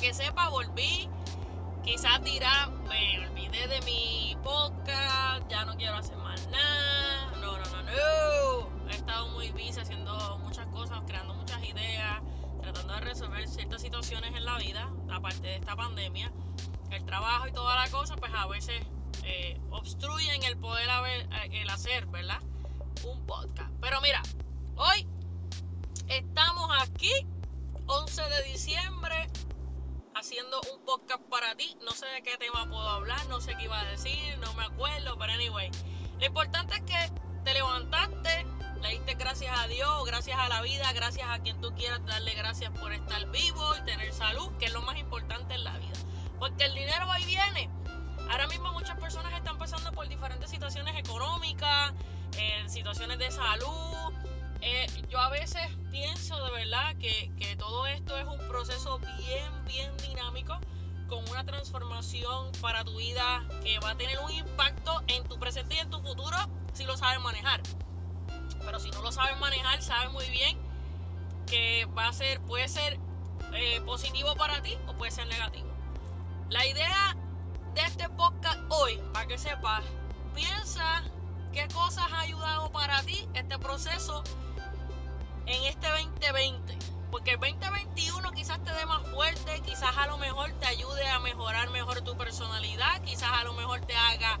que sepa, volví. Quizás dirá, me olvidé de mi podcast, ya no quiero hacer más nada. No, no, no, no. He estado muy busy haciendo muchas cosas, creando muchas ideas, tratando de resolver ciertas situaciones en la vida, aparte de esta pandemia. El trabajo y toda la cosa, pues a veces eh, obstruyen el poder eh, el hacer, ¿verdad? Un podcast. Pero mira, hoy estamos aquí, 11 de diciembre, haciendo un podcast para ti. No sé de qué tema puedo hablar, no sé qué iba a decir, no me acuerdo, pero anyway. Lo importante es que te levantaste, le diste gracias a Dios, gracias a la vida, gracias a quien tú quieras darle gracias por estar vivo y tener salud, que es lo más importante en la vida. Porque el dinero y viene. Ahora mismo muchas personas están pasando por diferentes situaciones económicas, en situaciones de salud. Eh, yo a veces pienso de verdad que, todo esto es un proceso bien, bien dinámico con una transformación para tu vida que va a tener un impacto en tu presente y en tu futuro si lo sabes manejar. Pero si no lo sabes manejar, sabes muy bien que va a ser, puede ser eh, positivo para ti o puede ser negativo. La idea de este podcast hoy, para que sepas, piensa qué cosas ha ayudado para ti este proceso en este 2020. Porque el 2021 quizás te dé más fuerte, quizás a lo mejor te ayude a mejorar mejor tu personalidad, quizás a lo mejor te haga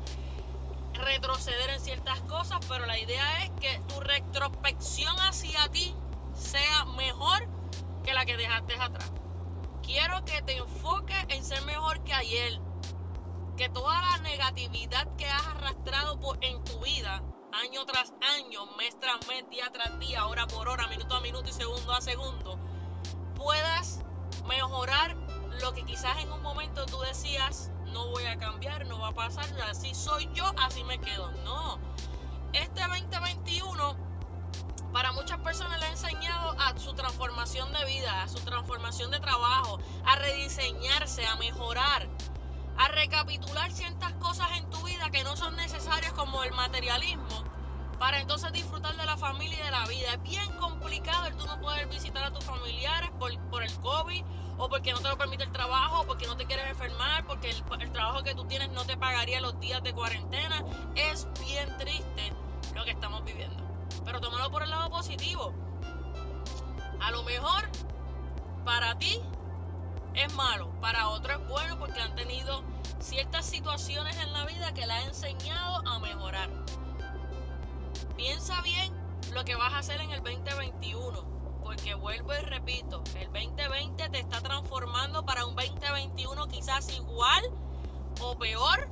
retroceder en ciertas cosas, pero la idea es que tu retrospección hacia ti sea mejor que la que dejaste atrás. Quiero que te enfoques en ser mejor que ayer, que toda la negatividad que has arrastrado por, en tu vida, año tras año, mes tras mes, día tras día, hora por hora, minuto a minuto y segundo a segundo, puedas mejorar lo que quizás en un momento tú decías, no voy a cambiar, no va a pasar, así soy yo, así me quedo. No, este 2021 para muchas personas le ha enseñado a su transformación de vida, a su transformación de trabajo, a rediseñarse, a mejorar, a recapitular ciertas cosas en tu vida que no son necesarias como el materialismo para entonces disfrutar de la familia y de la vida. Es bien complicado el tú no poder visitar a tus familiares por, por el COVID o porque no te lo permite el trabajo, porque no te quieres enfermar, porque el, el, trabajo que tú tienes no te pagaría los días de cuarentena. Es bien triste lo que estamos viviendo. Pero tómalo por el lado positivo. A lo mejor para ti es malo, para otros es bueno porque han tenido ciertas situaciones en la vida que la han enseñado a mejorar. Piensa bien lo que vas a hacer en el 2021, porque vuelvo y repito, el 2020 te está transformando para un 2021 quizás igual o peor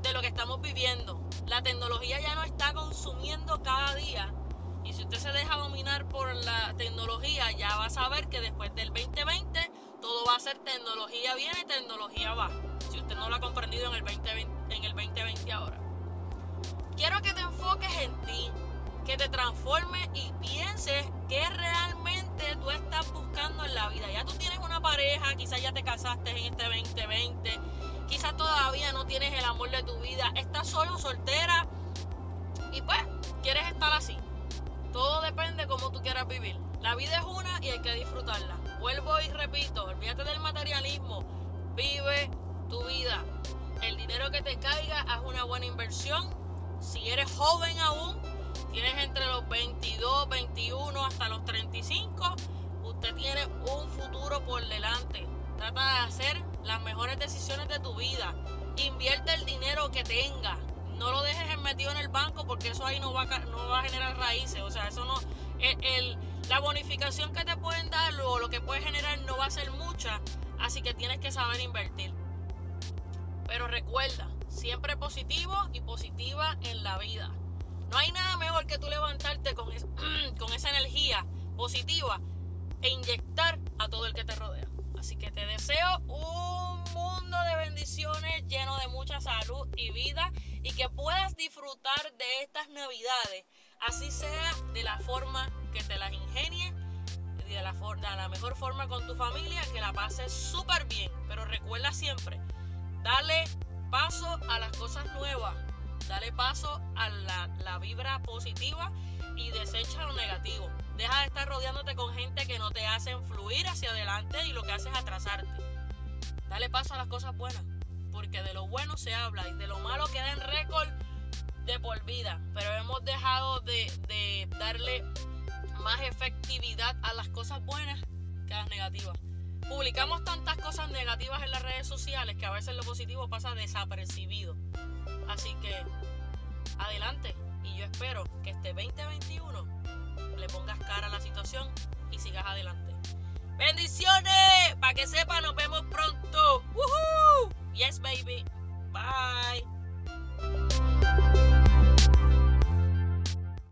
de lo que estamos viviendo. La tecnología ya no está consumiendo cada día. Y si usted se deja dominar por la tecnología, ya va a saber que después del 2020 todo va a ser tecnología viene, tecnología va. Si usted no lo ha comprendido en el 2020, en el 2020 ahora. Quiero que te enfoques en ti, que te transformes y pienses qué realmente tú estás buscando en la vida. Ya tú tienes una pareja, quizás ya te casaste en este 2020, quizás todavía no tienes el amor de tu vida, estás solo, soltera y pues quieres estar así. Todo depende de cómo tú quieras vivir. La vida es una y hay que disfrutarla. Vuelvo y repito, olvídate del materialismo. Vive tu vida. El dinero que te caiga, haz una buena inversión. Si eres joven aún, tienes entre los 22, 21 hasta los 35, usted tiene un futuro por delante. Trata de hacer las mejores decisiones de tu vida. Invierte el dinero que tenga. No lo dejes metido en el banco porque eso ahí no va a, generar raíces. O sea, eso no. La bonificación que te pueden dar o lo que puedes generar no va a ser mucha. Así que tienes que saber invertir. Pero recuerda, siempre positivo y positiva en la vida. No hay nada que tú levantarte con, es, con esa energía positiva e inyectar a todo el que te rodea. Así que te deseo un mundo de bendiciones lleno de mucha salud y vida y que puedas disfrutar de estas navidades, así sea de la forma que te las ingenies y de la, de la mejor forma con tu familia, que la pases súper bien. Pero recuerda siempre, dale paso a las cosas nuevas, dale paso a la, la vibra positiva y desecha lo negativo. Deja de estar rodeándote con gente que no te hacen fluir hacia adelante y lo que hace es atrasarte. Dale paso a las cosas buenas, porque de lo bueno se habla y de lo malo queda en récord de por vida. Pero hemos dejado de, de darle más efectividad a las cosas buenas que a las negativas. Publicamos tantas cosas negativas en las redes sociales que a veces lo positivo pasa desapercibido. Así que adelante y yo espero que este 2021 le pongas cara a la situación y sigas adelante. Bendiciones, para que sepan, nos vemos pronto. ¡Woohoo! Yes, baby. Bye.